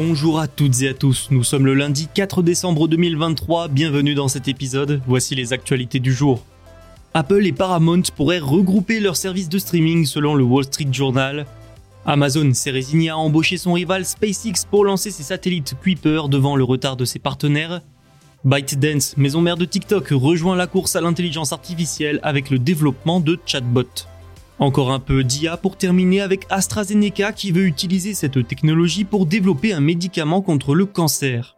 Bonjour à toutes et à tous, nous sommes le lundi 4 décembre 2023, bienvenue dans cet épisode, voici les actualités du jour. Apple et Paramount pourraient regrouper leurs services de streaming selon le Wall Street Journal. Amazon s'est résigné à embaucher son rival SpaceX pour lancer ses satellites Kuiper devant le retard de ses partenaires. ByteDance, maison mère de TikTok, rejoint la course à l'intelligence artificielle avec le développement de chatbots. Encore un peu d'IA pour terminer avec AstraZeneca qui veut utiliser cette technologie pour développer un médicament contre le cancer.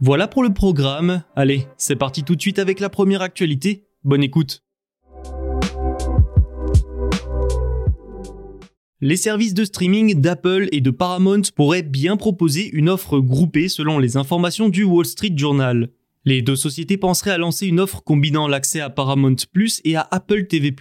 Voilà pour le programme. Allez, c'est parti tout de suite avec la première actualité. Bonne écoute. Les services de streaming d'Apple et de Paramount pourraient bien proposer une offre groupée selon les informations du Wall Street Journal. Les deux sociétés penseraient à lancer une offre combinant l'accès à Paramount Plus et à Apple TV+.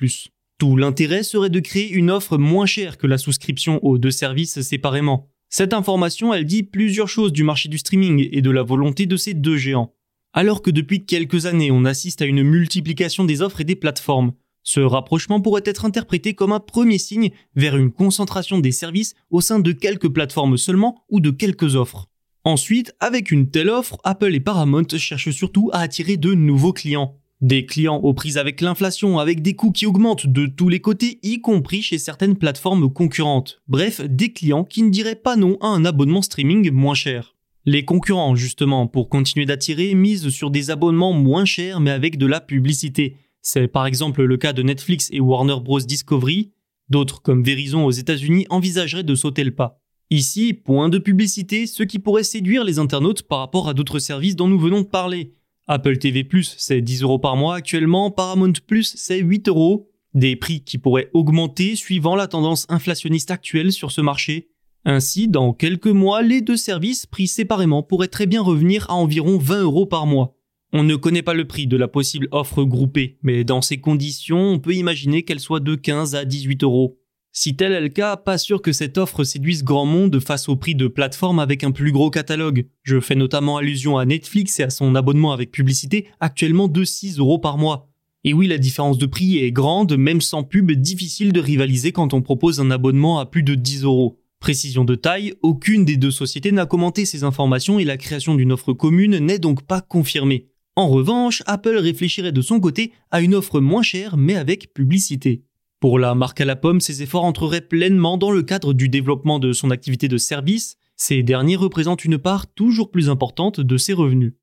Tout l'intérêt serait de créer une offre moins chère que la souscription aux deux services séparément. Cette information, elle dit plusieurs choses du marché du streaming et de la volonté de ces deux géants. Alors que depuis quelques années, on assiste à une multiplication des offres et des plateformes, ce rapprochement pourrait être interprété comme un premier signe vers une concentration des services au sein de quelques plateformes seulement ou de quelques offres. Ensuite, avec une telle offre, Apple et Paramount cherchent surtout à attirer de nouveaux clients. Des clients aux prises avec l'inflation, avec des coûts qui augmentent de tous les côtés, y compris chez certaines plateformes concurrentes. Bref, des clients qui ne diraient pas non à un abonnement streaming moins cher. Les concurrents, justement, pour continuer d'attirer, misent sur des abonnements moins chers mais avec de la publicité. C'est par exemple le cas de Netflix et Warner Bros. Discovery. D'autres, comme Verizon aux États-Unis, envisageraient de sauter le pas. Ici, point de publicité, ce qui pourrait séduire les internautes par rapport à d'autres services dont nous venons de parler. Apple TV+, c'est 10 euros par mois actuellement, Paramount+, c'est 8 euros. Des prix qui pourraient augmenter suivant la tendance inflationniste actuelle sur ce marché. Ainsi, dans quelques mois, les deux services pris séparément pourraient très bien revenir à environ 20 euros par mois. On ne connaît pas le prix de la possible offre groupée, mais dans ces conditions, on peut imaginer qu'elle soit de 15 à 18 euros. Si tel est le cas, pas sûr que cette offre séduise grand monde face au prix de plateformes avec un plus gros catalogue. Je fais notamment allusion à Netflix et à son abonnement avec publicité, actuellement de 6 euros par mois. Et oui, la différence de prix est grande, même sans pub, difficile de rivaliser quand on propose un abonnement à plus de 10 euros. Précision de taille, aucune des deux sociétés n'a commenté ces informations et la création d'une offre commune n'est donc pas confirmée. En revanche, Apple réfléchirait de son côté à une offre moins chère mais avec publicité. Pour la marque à la pomme, ces efforts entreraient pleinement dans le cadre du développement de son activité de service. Ces derniers représentent une part toujours plus importante de ses revenus.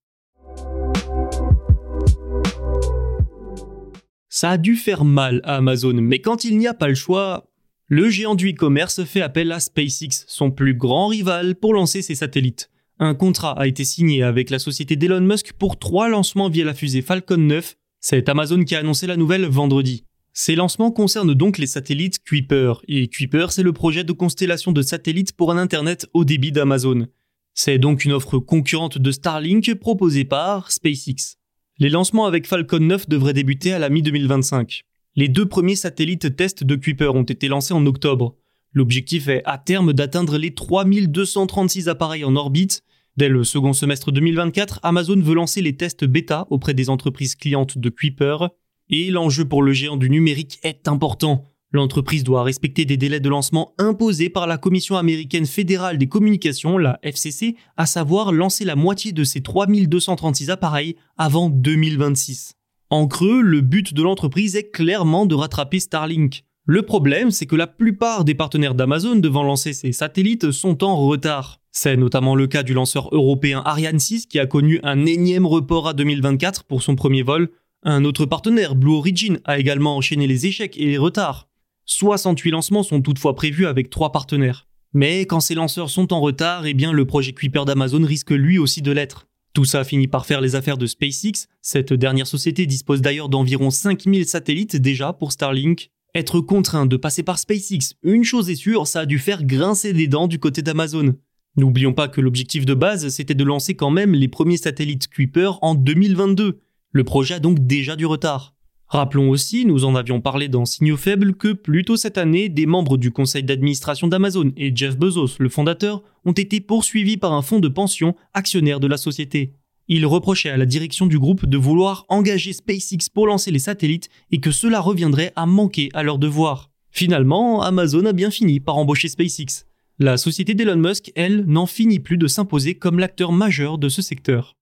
Ça a dû faire mal à Amazon, mais quand il n'y a pas le choix, le géant du e-commerce fait appel à SpaceX, son plus grand rival, pour lancer ses satellites. Un contrat a été signé avec la société d'Elon Musk pour trois lancements via la fusée Falcon 9. C'est Amazon qui a annoncé la nouvelle vendredi. Ces lancements concernent donc les satellites Kuiper, et Kuiper c'est le projet de constellation de satellites pour un Internet au débit d'Amazon. C'est donc une offre concurrente de Starlink proposée par SpaceX. Les lancements avec Falcon 9 devraient débuter à la mi-2025. Les deux premiers satellites tests de Kuiper ont été lancés en octobre. L'objectif est à terme d'atteindre les 3236 appareils en orbite. Dès le second semestre 2024, Amazon veut lancer les tests bêta auprès des entreprises clientes de Kuiper. Et l'enjeu pour le géant du numérique est important. L'entreprise doit respecter des délais de lancement imposés par la Commission américaine fédérale des communications, la FCC, à savoir lancer la moitié de ses 3236 appareils avant 2026. En creux, le but de l'entreprise est clairement de rattraper Starlink. Le problème, c'est que la plupart des partenaires d'Amazon devant lancer ces satellites sont en retard. C'est notamment le cas du lanceur européen Ariane 6 qui a connu un énième report à 2024 pour son premier vol. Un autre partenaire, Blue Origin, a également enchaîné les échecs et les retards. 68 lancements sont toutefois prévus avec trois partenaires. Mais quand ces lanceurs sont en retard, eh bien le projet Kuiper d'Amazon risque lui aussi de l'être. Tout ça finit par faire les affaires de SpaceX. Cette dernière société dispose d'ailleurs d'environ 5000 satellites déjà pour Starlink. Être contraint de passer par SpaceX, une chose est sûre, ça a dû faire grincer des dents du côté d'Amazon. N'oublions pas que l'objectif de base, c'était de lancer quand même les premiers satellites Kuiper en 2022. Le projet a donc déjà du retard. Rappelons aussi, nous en avions parlé dans Signaux Faibles, que plus tôt cette année, des membres du conseil d'administration d'Amazon et Jeff Bezos, le fondateur, ont été poursuivis par un fonds de pension actionnaire de la société. Ils reprochaient à la direction du groupe de vouloir engager SpaceX pour lancer les satellites et que cela reviendrait à manquer à leurs devoirs. Finalement, Amazon a bien fini par embaucher SpaceX. La société d'Elon Musk, elle, n'en finit plus de s'imposer comme l'acteur majeur de ce secteur.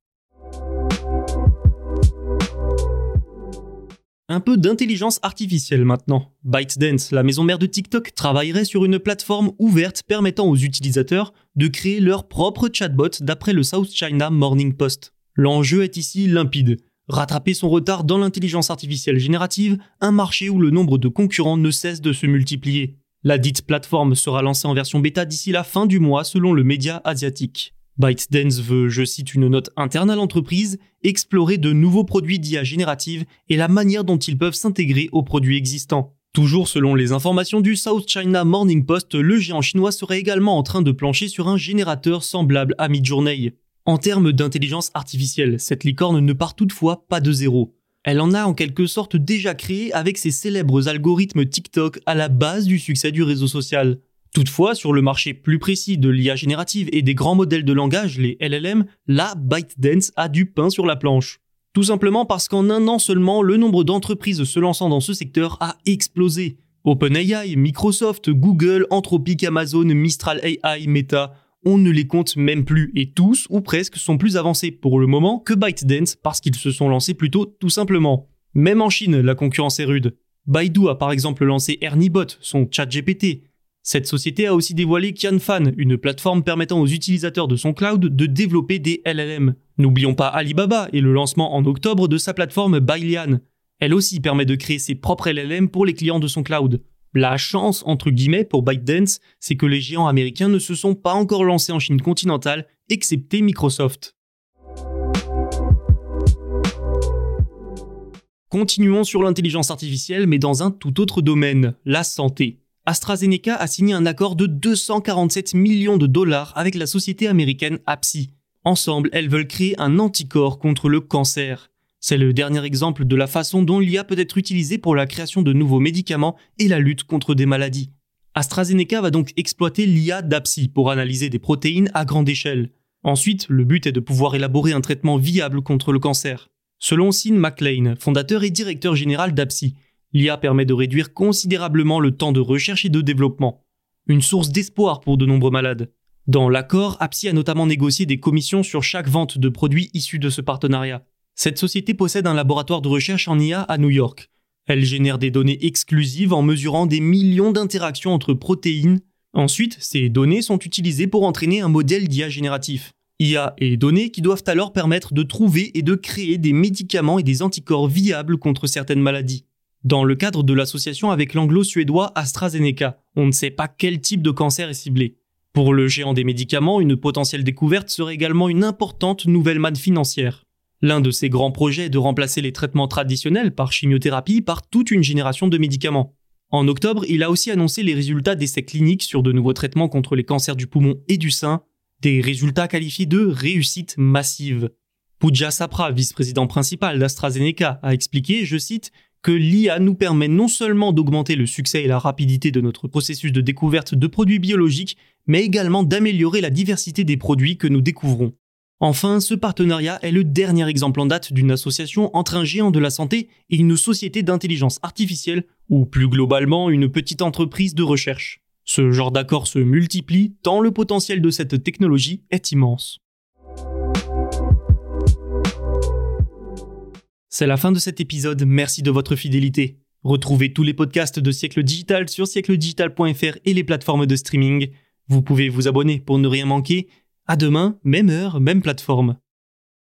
Un peu d'intelligence artificielle maintenant. ByteDance, la maison mère de TikTok, travaillerait sur une plateforme ouverte permettant aux utilisateurs de créer leur propre chatbot d'après le South China Morning Post. L'enjeu est ici limpide. Rattraper son retard dans l'intelligence artificielle générative, un marché où le nombre de concurrents ne cesse de se multiplier. La dite plateforme sera lancée en version bêta d'ici la fin du mois selon le média asiatique. ByteDance veut, je cite une note interne à l'entreprise, explorer de nouveaux produits d'IA générative et la manière dont ils peuvent s'intégrer aux produits existants. Toujours selon les informations du South China Morning Post, le géant chinois serait également en train de plancher sur un générateur semblable à Midjourney. En termes d'intelligence artificielle, cette licorne ne part toutefois pas de zéro. Elle en a en quelque sorte déjà créé avec ses célèbres algorithmes TikTok à la base du succès du réseau social. Toutefois, sur le marché plus précis de l'IA générative et des grands modèles de langage, les LLM, la ByteDance a du pain sur la planche. Tout simplement parce qu'en un an seulement, le nombre d'entreprises se lançant dans ce secteur a explosé. OpenAI, Microsoft, Google, Anthropic, Amazon, Mistral AI, Meta, on ne les compte même plus et tous ou presque sont plus avancés pour le moment que ByteDance parce qu'ils se sont lancés plus tôt tout simplement. Même en Chine, la concurrence est rude. Baidu a par exemple lancé ErnieBot, son chat GPT. Cette société a aussi dévoilé Qianfan, une plateforme permettant aux utilisateurs de son cloud de développer des LLM. N'oublions pas Alibaba et le lancement en octobre de sa plateforme Bailian. Elle aussi permet de créer ses propres LLM pour les clients de son cloud. La chance, entre guillemets, pour ByteDance, c'est que les géants américains ne se sont pas encore lancés en Chine continentale, excepté Microsoft. Continuons sur l'intelligence artificielle, mais dans un tout autre domaine, la santé. AstraZeneca a signé un accord de 247 millions de dollars avec la société américaine APSI. Ensemble, elles veulent créer un anticorps contre le cancer. C'est le dernier exemple de la façon dont l'IA peut être utilisée pour la création de nouveaux médicaments et la lutte contre des maladies. AstraZeneca va donc exploiter l'IA d'APSI pour analyser des protéines à grande échelle. Ensuite, le but est de pouvoir élaborer un traitement viable contre le cancer. Selon Sean McLean, fondateur et directeur général d'APSI, l'IA permet de réduire considérablement le temps de recherche et de développement. Une source d'espoir pour de nombreux malades. Dans l'accord, APSI a notamment négocié des commissions sur chaque vente de produits issus de ce partenariat. Cette société possède un laboratoire de recherche en IA à New York. Elle génère des données exclusives en mesurant des millions d'interactions entre protéines. Ensuite, ces données sont utilisées pour entraîner un modèle d'IA génératif. IA et données qui doivent alors permettre de trouver et de créer des médicaments et des anticorps viables contre certaines maladies. Dans le cadre de l'association avec l'anglo-suédois AstraZeneca, on ne sait pas quel type de cancer est ciblé. Pour le géant des médicaments, une potentielle découverte serait également une importante nouvelle manne financière. L'un de ses grands projets est de remplacer les traitements traditionnels par chimiothérapie par toute une génération de médicaments. En octobre, il a aussi annoncé les résultats d'essais cliniques sur de nouveaux traitements contre les cancers du poumon et du sein, des résultats qualifiés de réussite massive. Pooja Sapra, vice-président principal d'AstraZeneca, a expliqué, je cite, que l'IA nous permet non seulement d'augmenter le succès et la rapidité de notre processus de découverte de produits biologiques, mais également d'améliorer la diversité des produits que nous découvrons. Enfin, ce partenariat est le dernier exemple en date d'une association entre un géant de la santé et une société d'intelligence artificielle, ou plus globalement une petite entreprise de recherche. Ce genre d'accord se multiplie tant le potentiel de cette technologie est immense. C'est la fin de cet épisode, merci de votre fidélité. Retrouvez tous les podcasts de Siècle Digital sur siècledigital.fr et les plateformes de streaming. Vous pouvez vous abonner pour ne rien manquer. À demain, même heure, même plateforme.